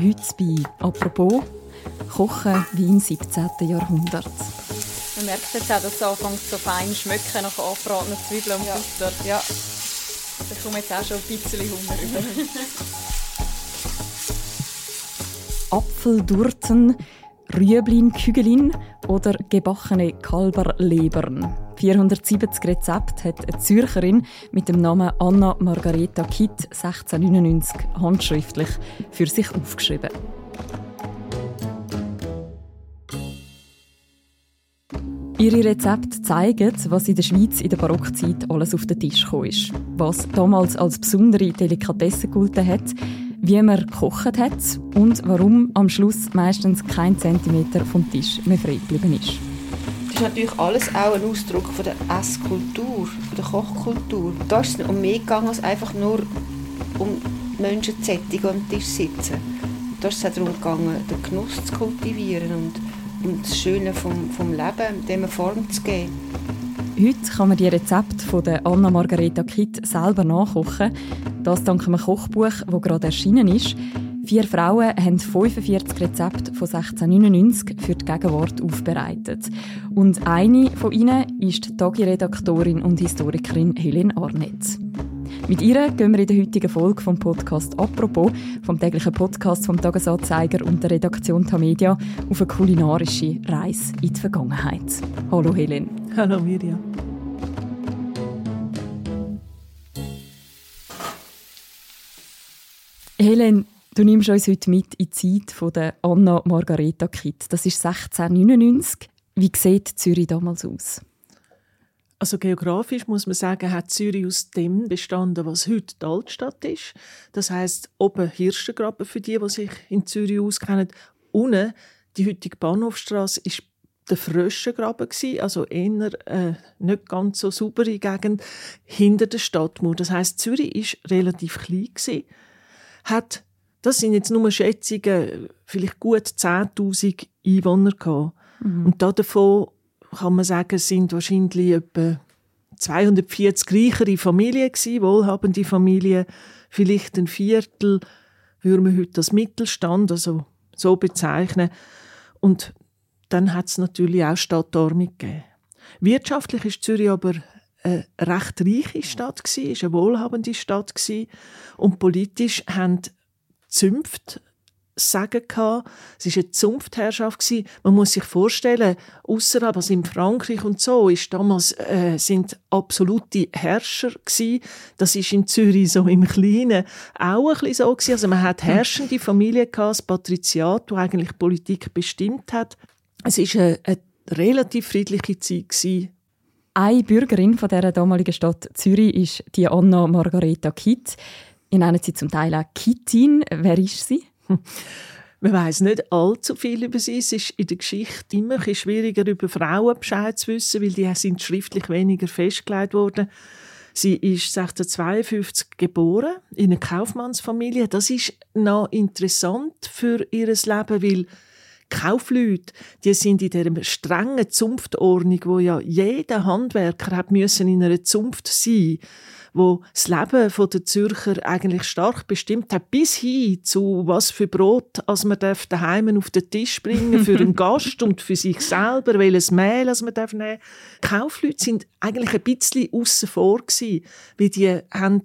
Heute bei «Apropos» Kochen wie im 17. Jahrhundert. Man merkt jetzt auch, dass es anfängt so fein schmecken nach angebratenen Zwiebeln und ja. Butter. Ja. Da kommt jetzt auch schon ein bisschen Hunger über. Apfeldurten, Rüeblin, Kügelin oder gebackene Kalberlebern. 470 Rezepte hat eine Zürcherin mit dem Namen Anna Margareta Kitt 1699 handschriftlich für sich aufgeschrieben. Ihre Rezepte zeigen, was in der Schweiz in der Barockzeit alles auf den Tisch gekommen ist. Was damals als besondere Delikatesse gegolten hat, wie man gekocht hat und warum am Schluss meistens kein Zentimeter vom Tisch mehr frei geblieben ist. Ist natürlich alles auch ein Ausdruck von der Esskultur, der Kochkultur. Da ist es um mehr gegangen, als einfach nur um Menschen zu sättigen am Tisch sitzen. Da ist es auch darum gegangen, den Genuss zu kultivieren und und das Schöne vom, vom Leben, dem eine Form zu geben. Heute kann man die Rezepte von der Anna Margareta Kitt selber nachkochen. Das dank einem Kochbuch, das gerade erschienen ist. Vier Frauen haben 45 Rezepte von 1699 für die Gegenwart aufbereitet. Und eine von ihnen ist die Tagi-Redaktorin und Historikerin Helen Arnett. Mit ihr gehen wir in der heutigen Folge vom Podcast «Apropos», vom täglichen Podcast vom Tagesanzeiger und der Redaktion Tamedia, auf eine kulinarische Reise in die Vergangenheit. Hallo Helen. Hallo Mirja. Helen, du nimmst uns heute mit in die Zeit der Anna Margareta Kitt. Das ist 1699. Wie sieht Zürich damals aus? Also geografisch muss man sagen, hat Zürich aus dem bestanden, was heute die Altstadt ist. Das heißt oben Hirschengraben für die, die sich in Zürich auskennen. Unten die heutige Bahnhofstraße ist der Fröschengraben also eher äh, nicht ganz so saubere Gegend hinter der Stadtmauer. Das heißt, Zürich ist relativ klein hat das sind jetzt nur Schätzungen, vielleicht gut 10.000 Einwohner gehabt. Mhm. Und davon kann man sagen, sind wahrscheinlich etwa 240 reichere Familien gewesen, wohlhabende Familien, vielleicht ein Viertel, würde man heute als Mittelstand, also so bezeichnen. Und dann hat es natürlich auch Stadtordnung gegeben. Wirtschaftlich ist Zürich aber eine recht reiche Stadt gewesen, ist eine wohlhabende Stadt gewesen. und politisch haben Zünfte Sagen gehabt. Es war eine Zunftherrschaft. Man muss sich vorstellen, außerhalb, also in Frankreich und so, ist damals, äh, sind absolute Herrscher gewesen. Das ist in Zürich so im Kleinen auch ein bisschen so. Also man hat herrschende Familien gehabt, das Patriziat, das eigentlich Politik bestimmt hat. Es war eine, eine relativ friedliche Zeit gewesen. Eine Bürgerin von der damaligen Stadt Zürich ist die Anna Margareta Kitt. Ihr nennt sie zum Teil auch Kittin. Wer ist sie? Man weiß nicht allzu viel über sie. Es ist in der Geschichte immer ein schwieriger, über Frauen Bescheid zu wissen, weil die sind schriftlich weniger festgelegt worden. Sie ist 1652 geboren in einer Kaufmannsfamilie. Das ist noch interessant für ihr Leben, weil Kaufleute, die sind in dieser strengen Zunftordnung, wo ja jeder Handwerker hat müssen in einer Zunft sein wo das Leben der Zürcher eigentlich stark bestimmt hat, bis hin zu was für Brot, als man daheim auf den Tisch bringen für einen Gast und für sich selber, welches Mehl als man darf nehmen. Kaufleute sind eigentlich ein bisschen außen vor gewesen, weil die haben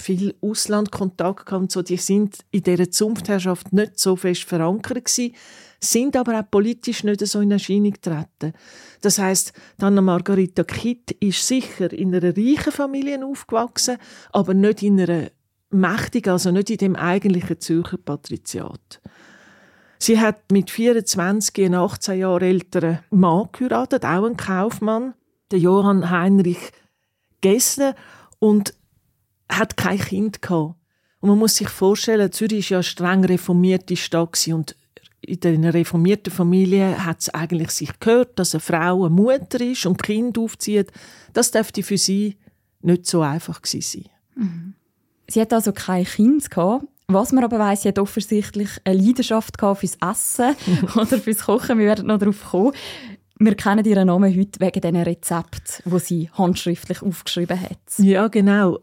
viel Auslandkontakt gehabt so, die sind in dieser Zunftherrschaft nicht so fest verankert gewesen, sind aber auch politisch nicht so in Erscheinung getreten. Das heißt, Anna Margarita Kitt ist sicher in einer reichen Familie aufgewachsen, aber nicht in einer mächtigen, also nicht in dem eigentlichen Zürcher Patriziat. Sie hat mit 24 einen 18 Jahre älteren Mann geheiratet, auch einen Kaufmann, der Johann Heinrich Gessner, und hat kein Kind gehabt. Und man muss sich vorstellen, Zürich war ja eine streng reformierte Stadt und in einer reformierten Familie hat es eigentlich sich gehört, dass eine Frau eine Mutter ist und Kind aufzieht. Das dürfte für sie nicht so einfach gewesen sein. Mhm. Sie hat also kein Kind gehabt. Was man aber weiß, sie hat offensichtlich eine Leidenschaft gehabt fürs Essen oder fürs Kochen. Wir werden noch darauf kommen. Wir kennen ihren Namen heute wegen diesen Rezept, wo sie handschriftlich aufgeschrieben hat. Ja, genau.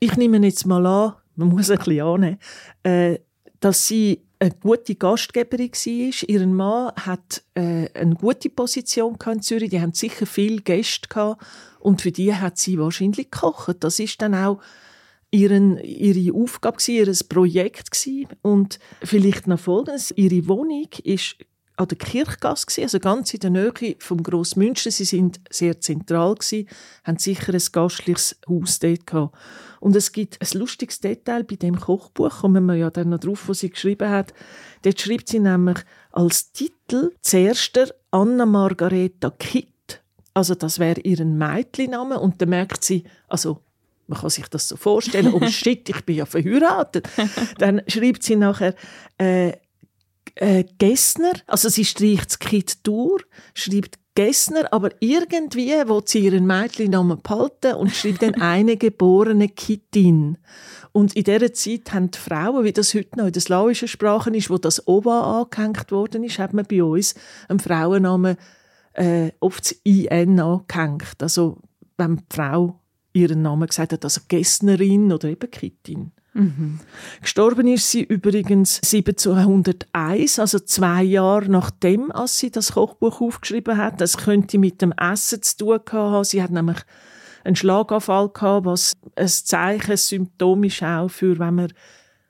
Ich nehme jetzt mal an, man muss ein bisschen annehmen, äh, dass sie eine gute Gastgeberin war. Ihr Mann hat äh, eine gute Position in Zürich. Die haben sicher viele Gäste gehabt. Und für die hat sie wahrscheinlich gekocht. Das ist dann auch ihren, ihre Aufgabe, ihr Projekt gewesen. Und vielleicht noch Folgendes. Ihre Wohnung ist an der Kirchgasse, also ganz in der Nähe vom Grossmünster. Sie sind sehr zentral gewesen, haben sicher ein gastliches Haus dort gehabt. Und es gibt ein lustiges Detail bei dem Kochbuch, kommen wir ja dann noch drauf, was sie geschrieben hat. Dort schreibt sie nämlich als Titel zuerst Anna Margareta Kitt. Also das wäre ihren Mädchenname und dann merkt sie, also man kann sich das so vorstellen, oh shit, ich bin ja verheiratet. Dann schreibt sie nachher, äh, äh, Gessner, also sie streicht das Kind durch, schreibt Gessner, aber irgendwie will sie ihren Mädchennamen behalten und schreibt dann eine geborene Kittin. Und in dieser Zeit haben die Frauen, wie das heute noch in der slawischen Sprache ist, wo das Oba angehängt worden ist, hat man bei uns einen Frauennamen äh, oft das IN angehängt. Also wenn die Frau ihren Namen gesagt hat, also Gessnerin oder eben Kittin. Mhm. Gestorben ist sie übrigens 1701, also zwei Jahre nachdem, als sie das Kochbuch aufgeschrieben hat. Das könnte mit dem Essen zu tun haben. Sie hat nämlich einen Schlaganfall gehabt, was ein Zeichen, ein Symptom ist auch für, wenn man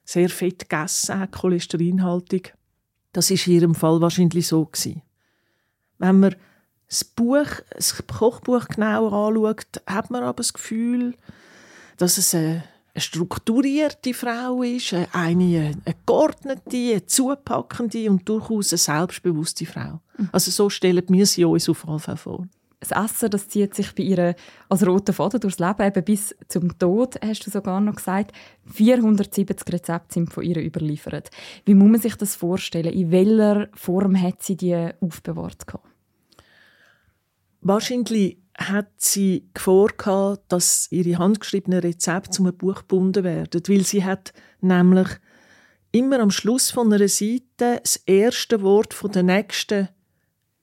sehr fett gegessen hat, cholesterinhaltig. Das ist in ihrem Fall wahrscheinlich so gewesen. Wenn man das Buch, das Kochbuch genau anschaut, hat man aber das Gefühl, dass es eine eine strukturierte Frau ist, eine, eine geordnete, eine zupackende und durchaus eine selbstbewusste Frau. Mhm. Also so stellen wir sie uns auf jeden Fall vor. Das Essen das zieht sich bei ihr als roter Faden durchs Leben, eben bis zum Tod, hast du sogar noch gesagt. 470 Rezepte sind von ihr überliefert. Wie muss man sich das vorstellen? In welcher Form hat sie die aufbewahrt? Wahrscheinlich hat sie Gefahr dass ihre handgeschriebenen Rezepte zum Buch gebunden werden, weil sie hat nämlich immer am Schluss von einer Seite das erste Wort von der nächsten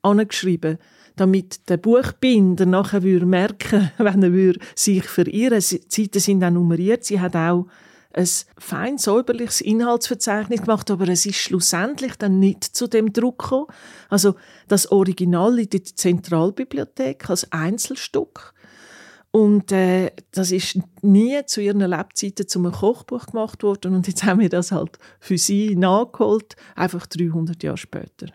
angeschrieben, damit der Buchbinder nachher würde merken, wenn er sich verirren. Die Seiten sind auch nummeriert. Sie hat auch ein fein säuberliches Inhaltsverzeichnis gemacht, aber es ist schlussendlich dann nicht zu dem Druck gekommen. Also das Original liegt in der Zentralbibliothek als Einzelstück. Und äh, das ist nie zu ihren Lebzeiten zum Kochbuch gemacht worden. Und jetzt haben wir das halt für sie nachgeholt, einfach 300 Jahre später.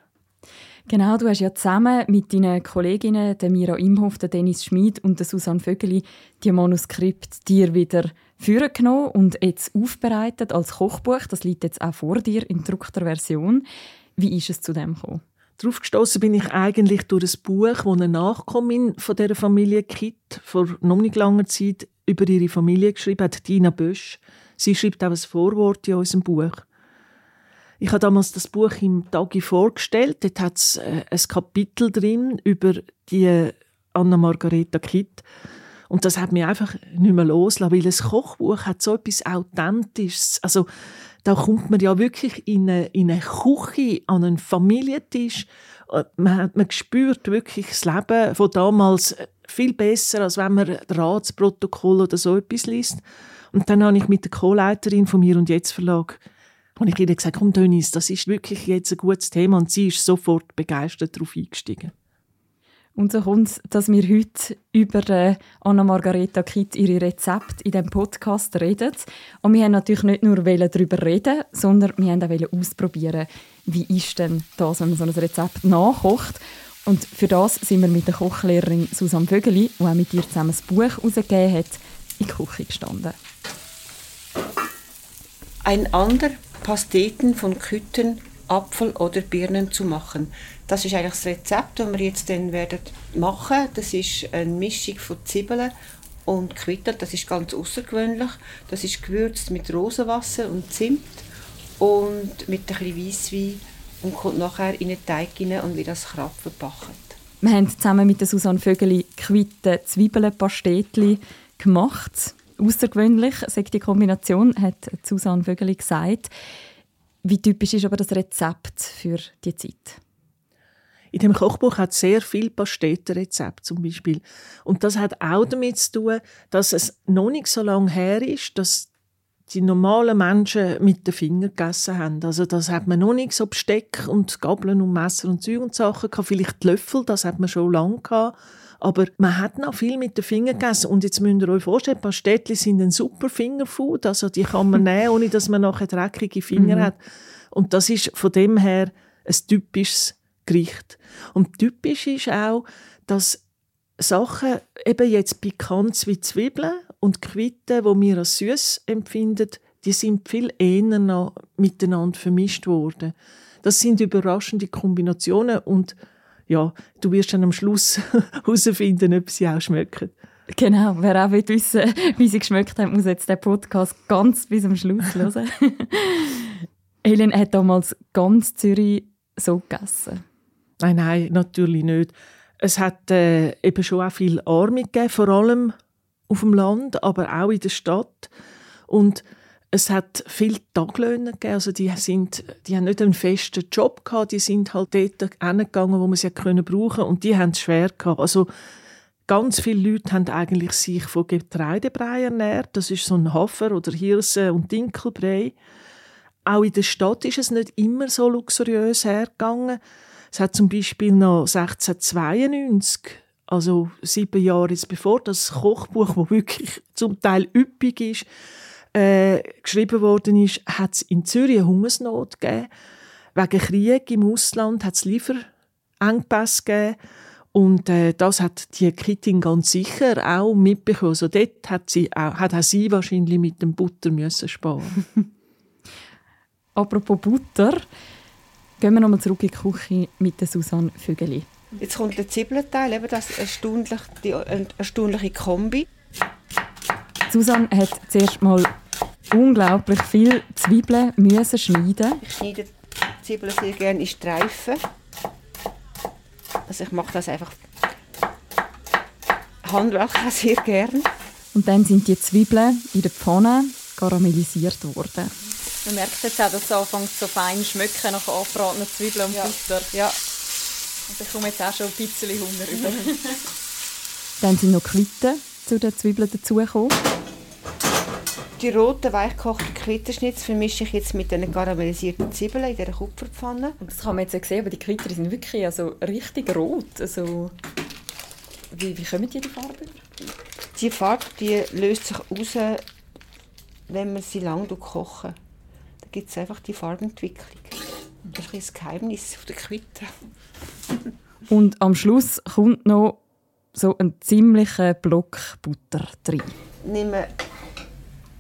Genau, du hast ja zusammen mit deinen Kolleginnen, der Mira Imhoff, der Dennis Schmid und der Susanne Vögeli, die Manuskript dir wieder vorgenommen und jetzt aufbereitet als Kochbuch. Das liegt jetzt auch vor dir in gedruckter Version. Wie ist es zu dem gekommen? Darauf gestoßen bin ich eigentlich durch ein Buch, das eine Nachkommin von der Familie Kitt vor noch nicht langer Zeit über ihre Familie geschrieben hat, Dina Bösch. Sie schreibt auch ein Vorwort in unserem Buch. Ich habe damals das Buch im Tagi vorgestellt. Dort hat es äh, ein Kapitel drin über die Anna Margareta Kitt. Und das hat mich einfach nicht mehr losgelassen, weil ein Kochbuch hat so etwas Authentisches. Also, da kommt man ja wirklich in eine, in eine Küche, an einen Familientisch. Äh, man, hat, man spürt wirklich das Leben von damals viel besser, als wenn man Ratsprotokoll oder so etwas liest. Und dann habe ich mit der Co-Leiterin von mir und jetzt Verlag und ich ihr gesagt, komm Dennis, das ist wirklich jetzt ein gutes Thema und sie ist sofort begeistert darauf eingestiegen. Und so kommt es, dass wir heute über Anna Margareta Kitt ihre Rezepte in diesem Podcast reden. Und wir haben natürlich nicht nur darüber reden, sondern wir haben auch ausprobieren, wie ist denn das, wenn man so ein Rezept nachkocht. Und für das sind wir mit der Kochlehrerin Susanne Vögeli, die auch mit ihr zusammen das Buch herausgegeben hat, in die Küche gestanden. Ein anderer Pasteten von Küten, Apfel oder Birnen zu machen. Das ist eigentlich das Rezept, das wir jetzt dann werden machen. Das ist eine Mischung von Zwiebeln und Quitter. Das ist ganz außergewöhnlich. Das ist gewürzt mit Rosenwasser und Zimt und mit ein bisschen Weisswein und kommt nachher in den Teig rein und wird das Krab verpackt. Wir haben zusammen mit der Susanne Vögeli Quitte Zwiebeln-Pastetli gemacht. Außergewöhnlich, sagt die Kombination, hat Susanne Vögeli gesagt. Wie typisch ist aber das Rezept für die Zeit? In dem Kochbuch hat sehr viel Pastetenrezept zum Beispiel. Und das hat auch damit zu tun, dass es noch nicht so lange her ist, dass die normalen Menschen mit den Fingern gegessen haben. Also das hat man noch nicht so Besteck und Gabeln und Messer und Zeug und Sachen gehabt. Vielleicht Löffel, das hat man schon lange gehabt. Aber man hat noch viel mit den Fingern gegessen. Und jetzt müsst ihr euch vorstellen, Pastettli sind ein super Fingerfood. Also die kann man nehmen, ohne dass man nachher dreckige Finger mhm. hat. Und das ist von dem her ein typisches Gericht. Und typisch ist auch, dass Sachen, eben jetzt pikant wie Zwiebeln und Quitten, die wir als süß empfinden, die sind viel eher noch miteinander vermischt worden. Das sind überraschende Kombinationen und ja, du wirst dann am Schluss herausfinden, ob sie auch schmecken. Genau, wer auch wissen will, wie sie geschmeckt haben, muss jetzt den Podcast ganz bis zum Schluss hören. Helen hat damals ganz Zürich so gegessen. Nein, nein, natürlich nicht. Es hat äh, eben schon auch viel Arme gegeben, vor allem auf dem Land, aber auch in der Stadt. Und es hat viele Taglöhner gegeben, also die, sind, die haben nicht einen festen Job gehabt, die sind halt dort hingegangen, wo man sie können brauchen und die haben es schwer gehabt. Also ganz viele Leute haben eigentlich sich von Getreidebrei ernährt, das ist so ein Hafer oder Hirse und Dinkelbrei. Auch in der Stadt ist es nicht immer so luxuriös hergegangen. Es hat zum Beispiel noch 1692 also sieben Jahre bevor das Kochbuch, wo wirklich zum Teil üppig ist, äh, geschrieben worden ist, hat es in Zürich eine Hungersnot gegeben. Wegen Krieg im Ausland hat es Lieferengpässe gegeben. Und äh, das hat die Kittin ganz sicher auch mitbekommen. Also dort hat, sie auch, hat auch sie wahrscheinlich mit dem Butter müssen sparen Apropos Butter, gehen wir nochmal zurück in die Küche mit der Susanne Vögeli. Jetzt kommt der Zwiebelteil, eben das erstaunlich, die erstaunliche Kombi. Susanne hat zuerst mal unglaublich viel Zwiebeln müssen schneiden. Ich schneide Zwiebeln sehr gerne in Streifen. Also ich mache das einfach handwerklich sehr gerne. Und dann sind die Zwiebeln in der Pfanne karamellisiert worden. Man merkt jetzt auch, dass es anfängt so fein schmecken nach angebratenen Zwiebeln und ja. Butter. Ja. Und ich komme jetzt auch schon ein bisschen Hunger über. Dann sind noch Quitten zu den Zwiebeln dazugekommen. Die roten, weichgekochten Quittenschnitz vermische ich jetzt mit den karamellisierten Zwiebeln in dieser Kupferpfanne. Und das kann man jetzt sehen, aber die Quitter sind wirklich also richtig rot. Also, wie, wie kommen die die Farbe? Die Farbe die löst sich aus, wenn man sie lange kochen. Da gibt es einfach die Farbentwicklung. Das ist das Geheimnis der Quitte. Und am Schluss kommt noch so ein ziemlicher Block Butter drin. Nehme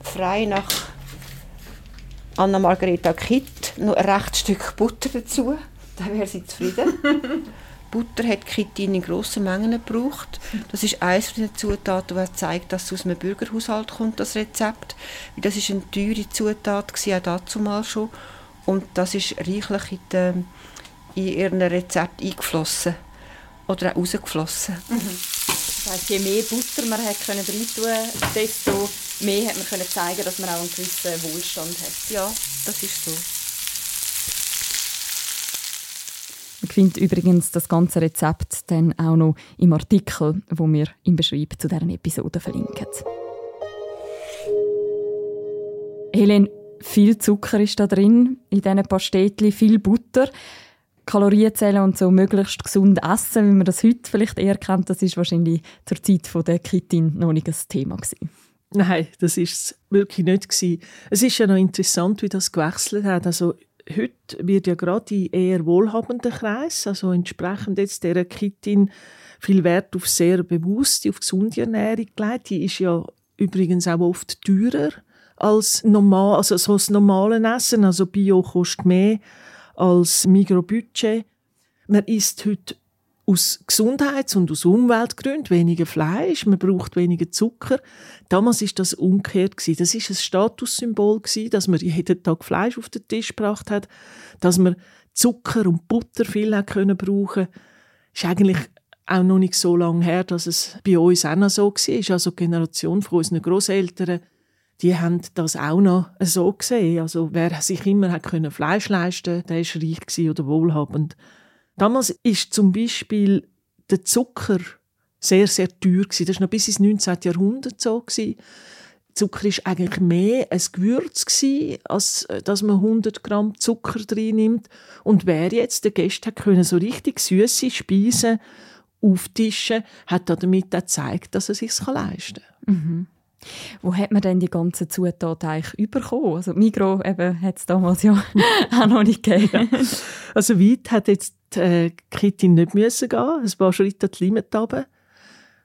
frei nach Anna Margareta Kitt noch ein rechtes Stück Butter dazu. Dann wäre sie zufrieden. Butter hat Kitin in grossen Mengen gebraucht. Das ist eines der Zutaten, die zeigt, dass es aus einem Bürgerhaushalt kommt, das Rezept. Das ist eine teure Zutat, auch dazu mal schon. Und das ist reichlich in, die, in ihren Rezept eingeflossen oder auch rausgeflossen. Mhm. Das heisst, je mehr Butter man hat können reintun, desto mehr hat man können zeigen, dass man auch einen gewissen Wohlstand hat. Ja, das ist so. Man findet übrigens das ganze Rezept dann auch noch im Artikel, wo wir im Beschreib zu deren Episode verlinken. Helene, viel Zucker ist da drin, in diesen Pastetli, viel Butter. Kalorienzellen und so möglichst gesund essen, wie man das heute vielleicht eher kennt, das ist wahrscheinlich zur Zeit von der Kitin noch nicht ein Thema gewesen. Nein, das ist es wirklich nicht gewesen. Es ist ja noch interessant, wie das gewechselt hat. Also heute wird ja gerade in eher wohlhabenden Kreis, also entsprechend jetzt der Kitin viel Wert auf sehr bewusste, auf gesunde Ernährung gelegt. Die ist ja übrigens auch oft teurer als normal, also so das normale Essen. Also Bio kostet mehr als Mikrobudget. Man isst heute aus Gesundheits- und aus Umweltgründen weniger Fleisch, man braucht weniger Zucker. Damals ist das umgekehrt Das ist ein Statussymbol dass man jeden Tag Fleisch auf den Tisch gebracht hat, dass man Zucker und Butter viel hat können brauchen. Ist eigentlich auch noch nicht so lange her, dass es bei uns auch noch so war. Also die Generation von unseren Großeltern die haben das auch noch so gesehen. Also wer sich immer hat können Fleisch leisten, der ist reich oder wohlhabend. Damals ist zum Beispiel der Zucker sehr sehr teuer gewesen. Das war noch bis ins 19. Jahrhundert so gewesen. Zucker ist eigentlich mehr ein Gewürz gewesen, als äh, dass man 100 Gramm Zucker drin nimmt. Und wer jetzt der Gäste können so richtig süße Speisen auftischen, hat damit auch gezeigt, dass er sich leisten kann. Mhm. Wo hat man denn die ganzen Zutaten eigentlich bekommen? Also Migro hat es damals ja auch noch nicht gegeben. Ja. Also weit hat jetzt äh, Kitty nicht müssen gehen, ein paar Schritte die Limit runter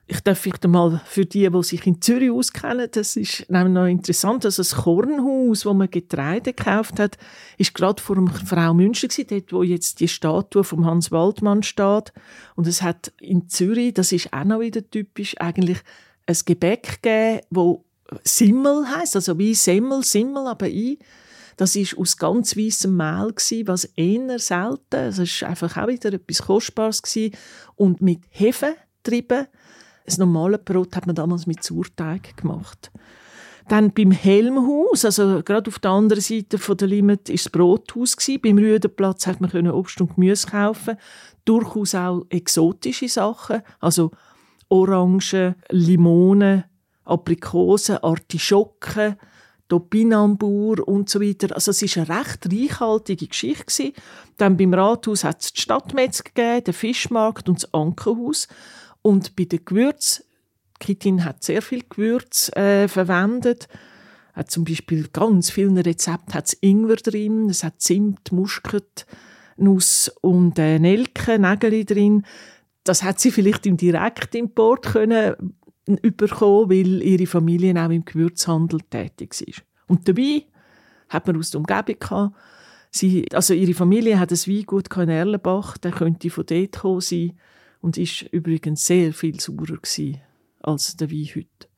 ich darf vielleicht einmal für die, die sich in Zürich auskennen, das ist nämlich noch interessant, dass das Kornhaus, wo man Getreide gekauft hat, ist gerade vor dem Frau München gewesen, dort, wo jetzt die Statue vom Hans Waldmann steht. Und es hat in Zürich, das ist auch noch wieder typisch, eigentlich ein Gebäck gegeben, wo Simmel heißt, also wie Semmel, Simmel, aber i. Das ist aus ganz weißem Mehl was eher selten. Es ist einfach auch wieder etwas Kostbares gewesen. und mit Hefe getrieben. Das normale Brot hat man damals mit Sauerteig gemacht. Dann beim Helmhaus, also gerade auf der anderen Seite von der Limit, ist das Brothaus gewesen. Beim Rüdenplatz hat man Obst und Gemüse kaufen. Durchaus auch exotische Sachen, also Orangen, Limonen, Aprikosen, Artischocken, Topinambur und so weiter. Also es ist eine recht reichhaltige Geschichte. Dann beim Rathaus hat es die Stadtmetzger gegeben, den Fischmarkt und das Ankerhaus. Und bei den Gewürzen, Kitin hat sehr viel Gewürz äh, verwendet. Hat zum Beispiel ganz vielen Rezepten hat Ingwer drin, es hat Zimt, Muskat, Nuss und äh, Nelken, Nägel drin. Das hat sie vielleicht im Direktimport können überkommen, weil ihre Familie auch im Gewürzhandel tätig ist. Und dabei hat man aus der Umgebung gehabt, sie, also ihre Familie hat ein Weingut in Erlenbach, der könnte von dort kommen sein und ist übrigens sehr viel saurer als der Wein heute.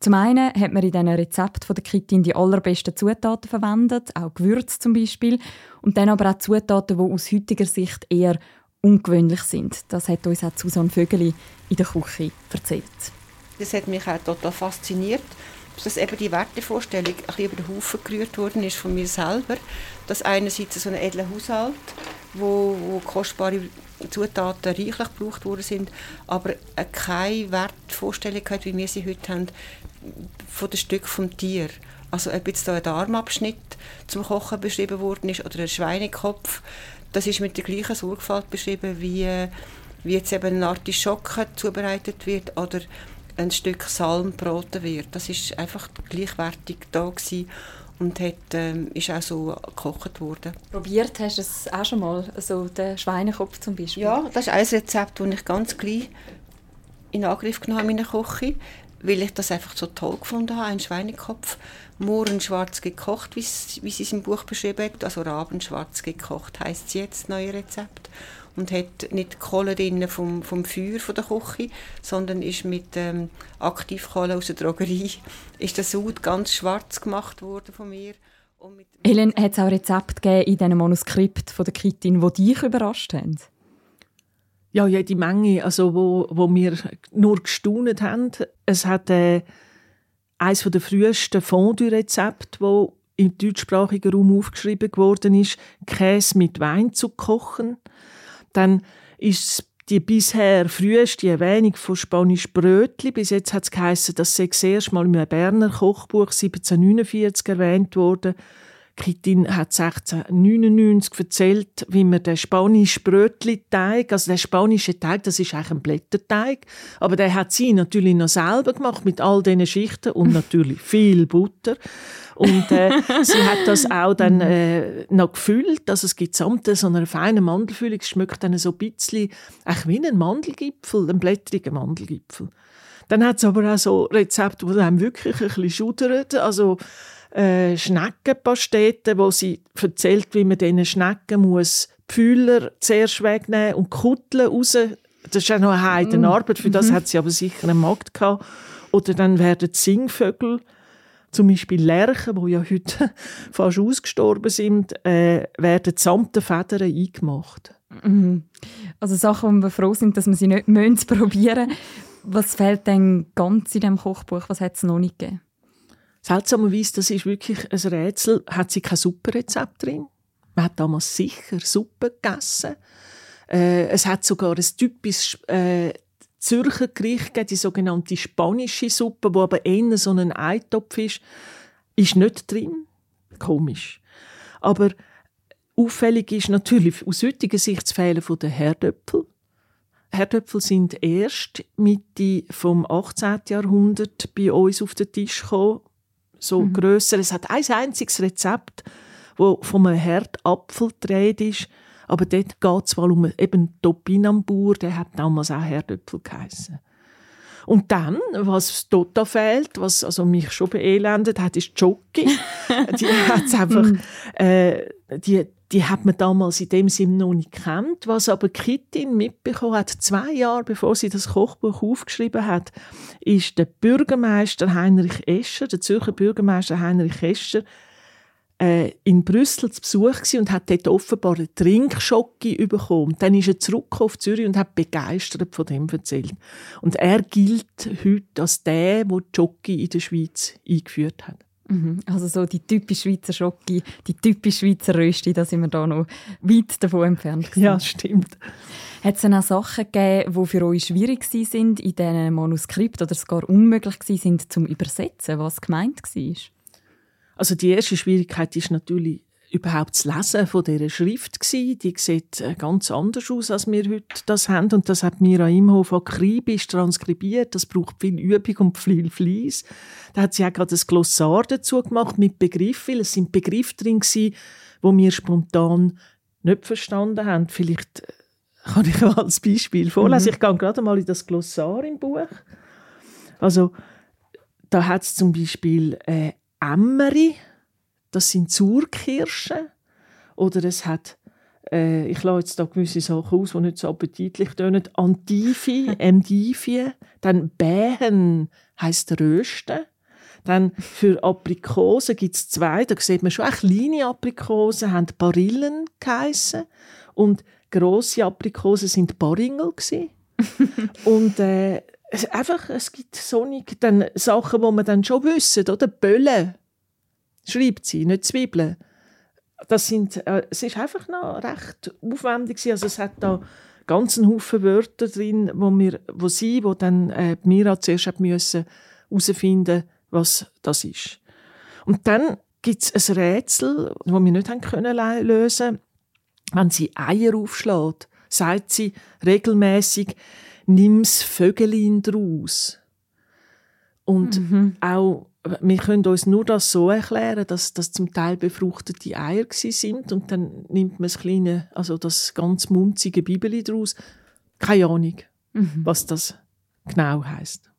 Zum einen hat man in diesen Rezept von der Kittin die allerbesten Zutaten verwendet, auch Gewürze zum Beispiel, und dann aber auch Zutaten, die aus heutiger Sicht eher ungewöhnlich sind. Das hat uns auch Susanne Vögeli in der Küche erzählt. Das hat mich auch total fasziniert, dass eben die Wertevorstellung ein bisschen über den Haufen gerührt worden ist von mir selber, dass einerseits so ein edler Haushalt, wo, wo kostbare Zutaten reichlich gebraucht worden sind, aber keine Wertvorstellung hat, wie wir sie heute haben, von dem Stück vom Tier. Also ob jetzt da ein Darmabschnitt zum Kochen beschrieben worden ist oder ein Schweinekopf, das ist mit der gleichen Sorgfalt beschrieben, wie, wie jetzt eben ein Artischocke zubereitet wird oder ein Stück Salm broten wird. Das ist einfach gleichwertig da gewesen und hat, ähm, ist auch so gekocht worden. Probiert hast du es auch schon mal, also den Schweinekopf zum Beispiel? Ja, das ist ein Rezept, das ich ganz gleich in Angriff genommen habe in der Küche, weil ich das einfach so toll gefunden habe, ein Schweinekopf. Morgen schwarz gekocht, wie sie es im Buch beschrieben hat, also Rabenschwarz gekocht, heisst es jetzt, das neue Rezept und hat nicht Kohle drin vom, vom Feuer von der Küche, sondern ist mit ähm, Aktivkohle aus der Drogerie ist der Sud ganz schwarz gemacht worden von mir. Helen, hat es auch Rezepte gegeben in diesem Manuskript von der Kitin, die dich überrascht haben? Ja, jede Menge, also wo, wo wir nur gestaunet haben. Es hat äh, eines der frühesten Fondue-Rezepte, wo im deutschsprachigen Raum aufgeschrieben worden ist, Käse mit Wein zu kochen. Dann ist die bisher früheste Erwähnung von Spanisch Brötli. Bis jetzt hat es geheißen, dass sie erst mal in einem Berner Kochbuch 1749 erwähnt wurde. Kittin hat 1699 erzählt, wie man den spanischen Brötli-Teig, also der spanische Teig, das ist eigentlich ein Blätterteig, aber der hat sie natürlich noch selber gemacht mit all diesen Schichten und natürlich viel Butter. Und äh, sie hat das auch dann äh, noch gefüllt, also es gibt samt so einer feinen Mandelfüllung, es schmeckt dann so ein bisschen wie ein Mandelgipfel, ein blättriger Mandelgipfel. Dann hat es aber auch so Rezepte, die einem wirklich ein bisschen schudern, also äh, Schneckenpastete, wo sie erzählt, wie man diesen Schnecken muss die Fühler zuerst wegnehmen und Kutteln raus. Das ist ja noch eine Heidenarbeit, für das mhm. hat sie aber sicher einen Markt gehabt. Oder dann werden die Singvögel, zum Beispiel Lerchen, die ja heute fast ausgestorben sind, äh, werden samt den Federn eingemacht. Mhm. Also Sachen, wo wir froh sind, dass wir sie nicht probieren müssen. Was fehlt denn ganz in diesem Kochbuch? Was hat es noch nicht gegeben? Seltsamerweise, das ist wirklich ein Rätsel, hat sie kein Suppenrezept drin. Man hat damals sicher Suppe gegessen. Äh, es hat sogar ein typisches äh, Zürcher Gericht gegeben, die sogenannte spanische Suppe, wo aber eher so ein Eintopf ist, ist nicht drin. Komisch. Aber auffällig ist natürlich aus heutiger Sicht das Fehlen der Herdöpfel. Herdöpfel sind erst Mitte vom 18. Jahrhundert bei uns auf den Tisch gekommen. So mhm. grösser. Es hat ein einziges Rezept, wo vom Herdapfel gedreht ist. Aber dort geht es wohl um eben Topinambur, der hat damals auch Herdöpfel geheißen. Und dann, was total fehlt, was also mich schon beelendet hat, ist Jockey. die hat's einfach, mhm. äh, die, die hat man damals in dem Sinne noch nicht kennt. Was aber Kittin mitbekommen hat, zwei Jahre bevor sie das Kochbuch aufgeschrieben hat, ist der Bürgermeister Heinrich Escher, der Zürcher Bürgermeister Heinrich Escher, äh, in Brüssel zu Besuch und hat dort offenbar einen Trinkschocke bekommen. Dann ist er zurück auf Zürich und hat begeistert von dem erzählt. Und er gilt heute als der, der Jockey in der Schweiz eingeführt hat. Mhm. Also so die typische Schweizer Schocke, die typische Schweizer Rösti, da sind wir da noch weit davon entfernt. Gewesen. Ja, stimmt. Hat es auch Sachen gegeben, die für euch schwierig sind in diesen Manuskript oder sogar unmöglich sind zum Übersetzen, was gemeint war? Also die erste Schwierigkeit ist natürlich überhaupt das Lesen von dieser Schrift gewesen. Die sieht äh, ganz anders aus, als wir heute das haben. Und das hat Mira Imhof akribisch transkribiert. Das braucht viel Übung und viel Fleiss. Da hat sie auch gerade ein Glossar dazu gemacht mit Begriffen, weil es sind Begriffe drin gewesen, die wir spontan nicht verstanden haben. Vielleicht äh, kann ich mal als Beispiel vorlesen. Mhm. Ich gehe gerade mal in das Glossar im Buch. Also, da hat es zum Beispiel äh, Emmeri, das sind Surkirschen. Oder es hat, äh, ich lasse jetzt da gewisse Sachen aus, die nicht so appetitlich tönen. Antifi, Endivi. Dann Bähen heisst Rösten. Dann für Aprikosen gibt es zwei, da sieht man schon, auch kleine Aprikosen haben Barillen geheissen. Und grosse Aprikosen sind Baringel Und äh, einfach, es gibt sonnig dann Sachen, die man dann schon wissen, oder? Böllen schreibt sie, nicht Zwiebeln. Das sind, äh, es ist einfach noch recht aufwendig also es hat da ganzen Haufen Wörter drin, wo wir, wo sie, wo dann äh, Mira zuerst hat müssen was das ist. Und dann gibt es ein Rätsel, das wir nicht haben können lösen. Wenn sie Eier aufschlägt, sagt sie regelmäßig nimm's Vögelin draus. Und mhm. auch, wir können uns nur das so erklären, dass das zum Teil befruchtete Eier sind und dann nimmt man das kleine, also das ganz munzige Bibeli daraus. Keine Ahnung, mhm. was das genau heißt.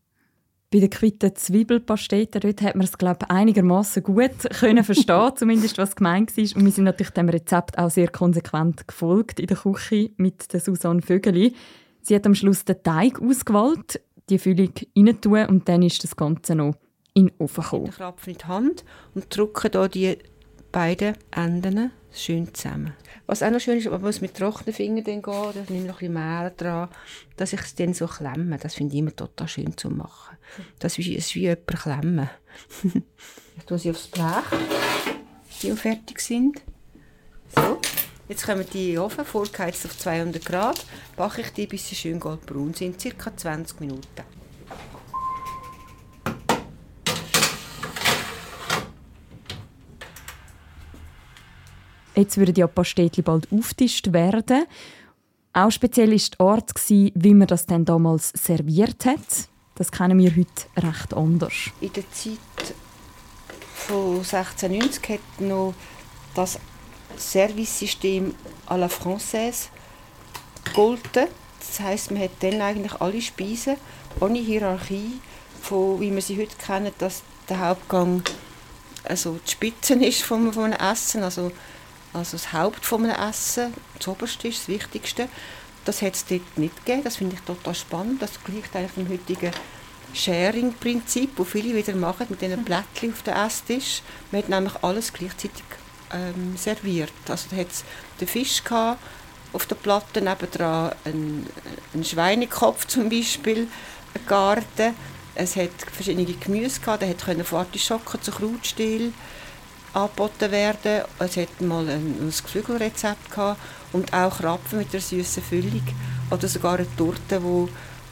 Bei der quitten Zwiebelpastete dort hat man es glaube ich, einigermaßen gut können verstehen, zumindest was gemeint war. Und wir sind natürlich dem Rezept auch sehr konsequent gefolgt in der Küche mit der Susanne Vögeli. Sie hat am Schluss den Teig ausgewählt, die Füllung rein tun und dann ist das Ganze noch in den Ofen gekommen. Ich krapfe in die Hand und drücke hier die beiden Enden schön zusammen. Was auch noch schön ist, man muss mit trockenen Fingern dann gehen, da nehme ich noch ein bisschen Mehl dran, dass ich es dann so klemme. Das finde ich immer total schön zu machen. Das ist wie, ist wie jemand klemmen. ich tue sie aufs Blech, die fertig sind. So. Jetzt kommen die in den Ofen, vorgeheizt auf 200 Grad. Backe ich die, bis sie schön goldbraun sind, ca. 20 Minuten. Jetzt würden die Pastetli bald aufgetischt werden. Auch speziell war der Ort, wie man das dann damals serviert hat. Das kennen wir heute recht anders. In der Zeit von 1690 hat noch das Servicesystem à la Française gegolten. Das heisst, man hat dann eigentlich alle Speisen ohne Hierarchie, von, wie wir sie heute kennen, dass der Hauptgang also die Spitze ist vom, vom Essen, also, also das Haupt vom Essen, das Oberste ist das Wichtigste. Das hat es dort nicht gegeben, das finde ich total spannend. Das gleicht eigentlich dem heutigen Sharing-Prinzip, das viele wieder machen mit diesen Plättchen auf dem Esstisch. Man hat nämlich alles gleichzeitig ähm, serviert. Also da hat den Fisch gehabt, auf der Platte, nebendran ein, ein Schweinekopf zum Beispiel, ein Garten. Es hat verschiedene Gemüse gehabt, da konnte Artischocken zu Krautstiel angeboten werden. Es hat mal ein, ein Geflügelrezept gehabt und auch Krapfen mit einer süßen Füllung oder sogar eine Torte, wo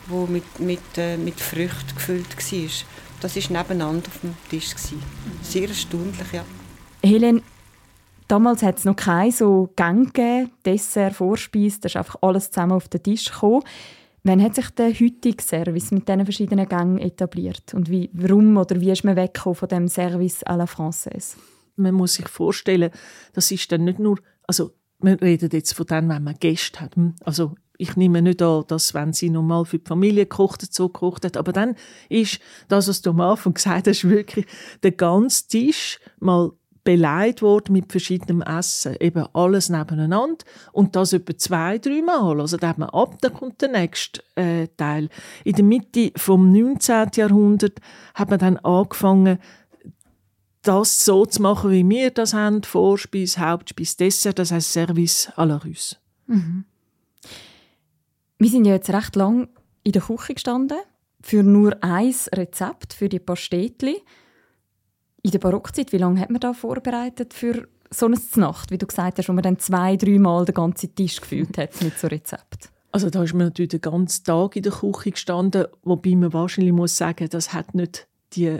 wo mit, mit, äh, mit Früchten gefüllt war. Das war nebeneinander auf dem Tisch. Sehr erstaunlich, ja. Helen, damals hat es noch keine so Gänge Dessert, Vorspeise, da ist einfach alles zusammen auf den Tisch gekommen. Wann hat sich der heutige Service mit diesen verschiedenen Gängen etabliert? Und wie, warum oder wie ist man weggekommen von dem Service à la Française? Man muss sich vorstellen, das ist dann nicht nur, also wir reden jetzt von dem, wenn man Gäste hat. Hm? Also ich nehme nicht an, dass wenn sie normal für die Familie gekocht so gekocht hat. Aber dann ist das, was du am Anfang gesagt hast, wirklich der ganze Tisch mal beleidigt worden mit verschiedenem Essen. Eben alles nebeneinander. Und das etwa zwei, drei Mal. Also da hat man ab, dann kommt der nächste äh, Teil. In der Mitte vom 19. Jahrhundert hat man dann angefangen, das so zu machen, wie wir das haben. Vorspeise, Hauptspeise, Dessert, das heißt Service à la Russe. Mhm. Wir sind ja jetzt recht lang in der Küche gestanden für nur ein Rezept für die Pastetli. In der Barockzeit, wie lange hat man da vorbereitet für so eine Nacht, wie du gesagt hast, wo man dann zwei, dreimal den ganzen Tisch gefüllt hat mit so Rezept? Also da ist man natürlich den ganzen Tag in der Küche gestanden, wobei man wahrscheinlich muss sagen, das hat nicht die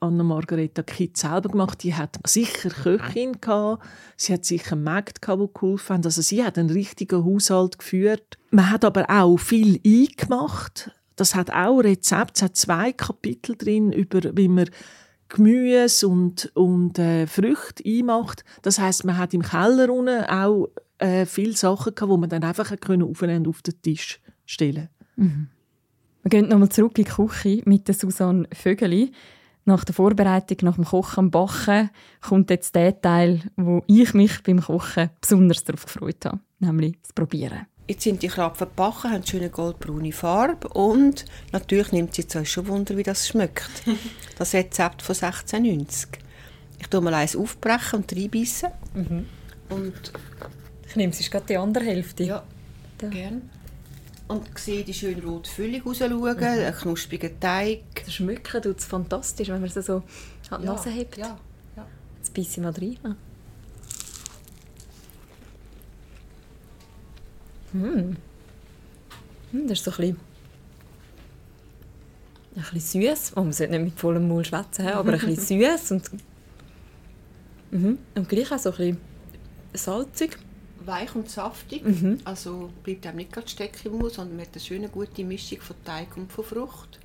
Anna-Margareta Kitt selber gemacht. Die hat sicher Köchin gehabt. Sie hat sicher Mägde gehabt, die geholfen haben. Also sie hat einen richtigen Haushalt geführt. Man hat aber auch viel eingemacht. Das hat auch Rezepte. Es hat zwei Kapitel drin über, wie man Gemüse und, und äh, Früchte einmacht. Das heißt, man hat im Keller unten auch äh, viele Sachen wo man dann einfach aufnehmen auf den Tisch stellen. Mhm. Wir gehen nochmal zurück in die Küche mit der Susanne Vögeli nach der Vorbereitung, nach dem Kochen am Backen, kommt jetzt der Teil, wo ich mich beim Kochen besonders darauf gefreut habe, nämlich das Probieren. Jetzt sind die Krapfen gebacken, haben schöne goldbraune Farbe und natürlich nimmt sie jetzt schon Wunder, wie das schmeckt. Das Rezept von 1690. Ich tue mal eins aufbrechen und reinbeissen. Mhm. Und ich nehme es gerade die andere Hälfte. Ja, gerne und sehe die schöne rote Füllung rausschauen, mhm. einen knusprigen Teig. Das Schmücken tut es fantastisch, wenn man es so an die ja, Nase hebt. Ja, ja. Jetzt beiße ich mal rein. Mm. Mm, das ist so ein bisschen, ein bisschen süß. Oh, man sollte nicht mit vollem Mund schwätzen, aber ein bisschen süß und, mm, und gleich auch so ein bisschen salzig weich und saftig. Mhm. Also bleibt einem nicht gerade stecken im Mund, sondern man hat eine schöne, gute Mischung von Teig und von Frucht.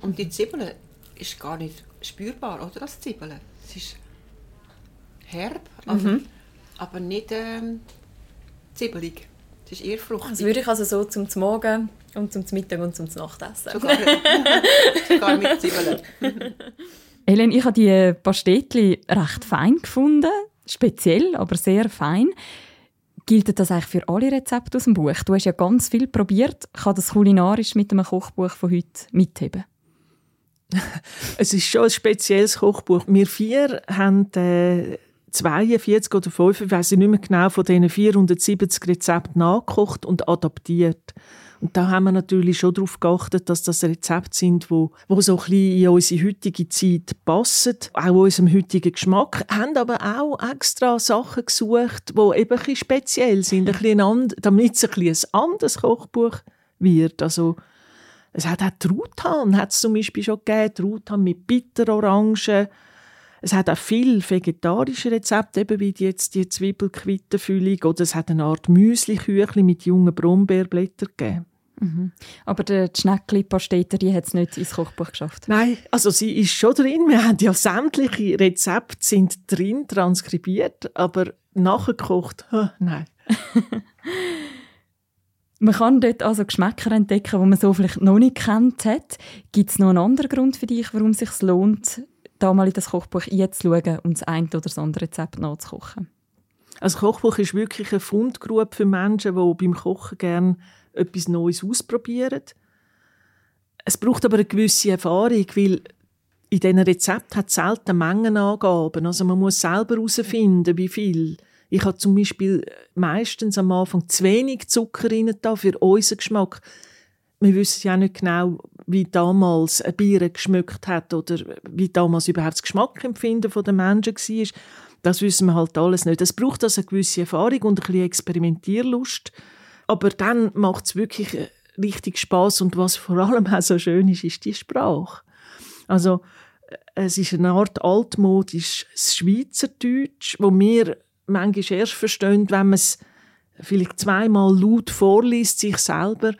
Und die Zwiebeln ist gar nicht spürbar, oder? Das Zwiebeln. Es ist herb, aber, mhm. aber nicht ähm, zibbelig. Es ist eher fruchtig. Das würde ich also so zum Morgen und zum Mittag und zum Nachtessen. Sogar, sogar mit Zwiebeln. Helen, ich habe die Pastetli recht fein gefunden speziell, aber sehr fein. Gilt das eigentlich für alle Rezepte aus dem Buch? Du hast ja ganz viel probiert. Kann das kulinarisch mit einem Kochbuch von heute mitheben? es ist schon ein spezielles Kochbuch. Wir vier haben äh, 42 oder 5, ich weiß nicht mehr genau, von diesen 470 Rezepten nachgekocht und adaptiert. Und da haben wir natürlich schon darauf geachtet, dass das Rezepte sind, wo, wo so ein bisschen in unsere heutige Zeit passen, auch unserem heutigen Geschmack, haben aber auch extra Sachen gesucht, die eben ein bisschen speziell sind, ein bisschen and, damit es ein, bisschen ein anderes Kochbuch wird. Also, es hat auch Truthahn, hat es zum Beispiel schon gegeben, Truthahn mit Bitterorangen. Es hat auch viel vegetarische Rezepte, eben wie jetzt die Zwiebelquittenfüllung, oder es hat eine Art Müsli-Küchli mit jungen Brombeerblättern gegeben. Mhm. Aber die Schneckli-Pastete, die hat es nicht ins Kochbuch geschafft? Nein, also sie ist schon drin. Wir haben ja sämtliche Rezepte sind drin, transkribiert, aber nachgekocht, oh, nein. man kann dort also Geschmäcker entdecken, die man so vielleicht noch nicht kennt hat. Gibt es noch einen anderen Grund für dich, warum es sich lohnt, da mal in das Kochbuch einzuschauen und das eine oder das andere Rezept nachzukochen? Also Kochbuch ist wirklich eine Fundgrube für Menschen, die beim Kochen gerne etwas Neues ausprobieren. Es braucht aber eine gewisse Erfahrung, weil in diesen Rezept hat es selten Mengenangaben. Also man muss selber herausfinden, wie viel. Ich habe zum Beispiel meistens am Anfang zu wenig Zucker für unseren Geschmack. Wir wissen ja nicht genau, wie damals ein Bier geschmeckt hat oder wie damals überhaupt das Geschmackempfinden der Menschen war. Das wissen wir halt alles nicht. Es braucht also eine gewisse Erfahrung und ein bisschen Experimentierlust. Aber dann macht es wirklich richtig Spaß und was vor allem auch so schön ist, ist die Sprache. Also es ist eine Art altmodisches Schweizerdeutsch, wo wir manchmal erst verstehen, wenn man es vielleicht zweimal laut vorliest, sich selber.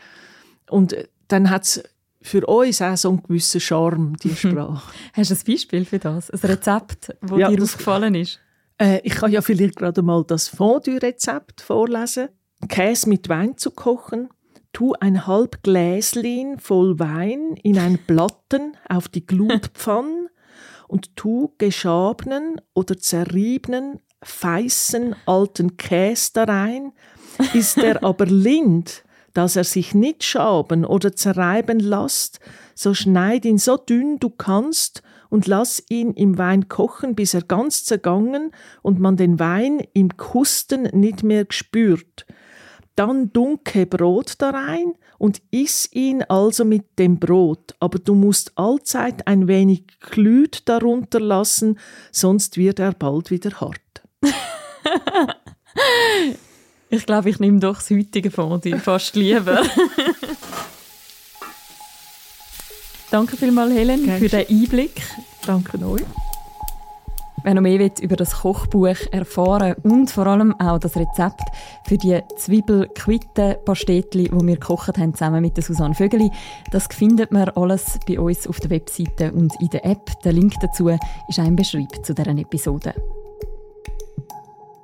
Und dann hat es für uns auch so einen gewissen Charme, die Sprache. Hast du ein Beispiel für das? Ein Rezept, das ja, dir aufgefallen ist? Äh, ich kann ja vielleicht gerade mal das Fondue-Rezept vorlesen. Käse mit Wein zu kochen. Tu ein halb Gläschen voll Wein in ein Platten auf die Glutpfanne und tu geschabenen oder zerriebenen, feißen alten Käse da rein. Ist er aber lind, dass er sich nicht schaben oder zerreiben lässt, so schneid ihn so dünn du kannst und lass ihn im Wein kochen, bis er ganz zergangen und man den Wein im Kusten nicht mehr spürt. Dann dunke Brot da rein und iss ihn also mit dem Brot, aber du musst allzeit ein wenig Glüt darunter lassen, sonst wird er bald wieder hart. ich glaube, ich nehme doch das heutige Fondue fast lieber. Danke vielmals, Helen, Gerne. für den Einblick. Danke euch. Wer noch mehr über das Kochbuch erfahren und vor allem auch das Rezept für die Zwiebel-Quitten-Pastetli, die wir gekocht haben, zusammen mit der Susanne Vögeli, das findet man alles bei uns auf der Webseite und in der App. Der Link dazu ist auch im Beschreib zu deren Episode.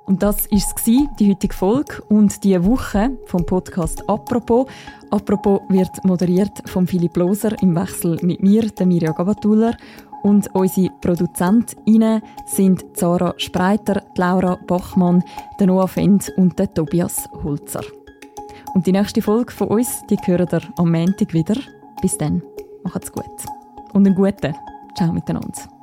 Und das war es, die heutige Folge und die Woche vom Podcast «Apropos». «Apropos» wird moderiert von Philipp Loser im Wechsel mit mir, der Mirja Gabatuller. Und unsere ProduzentInnen sind Zara Spreiter, Laura Bachmann, der Noah Fend und der Tobias Holzer. Und die nächste Folge von uns, die hören ihr am Montag wieder. Bis dann, macht's gut. Und einen guten. Ciao miteinander.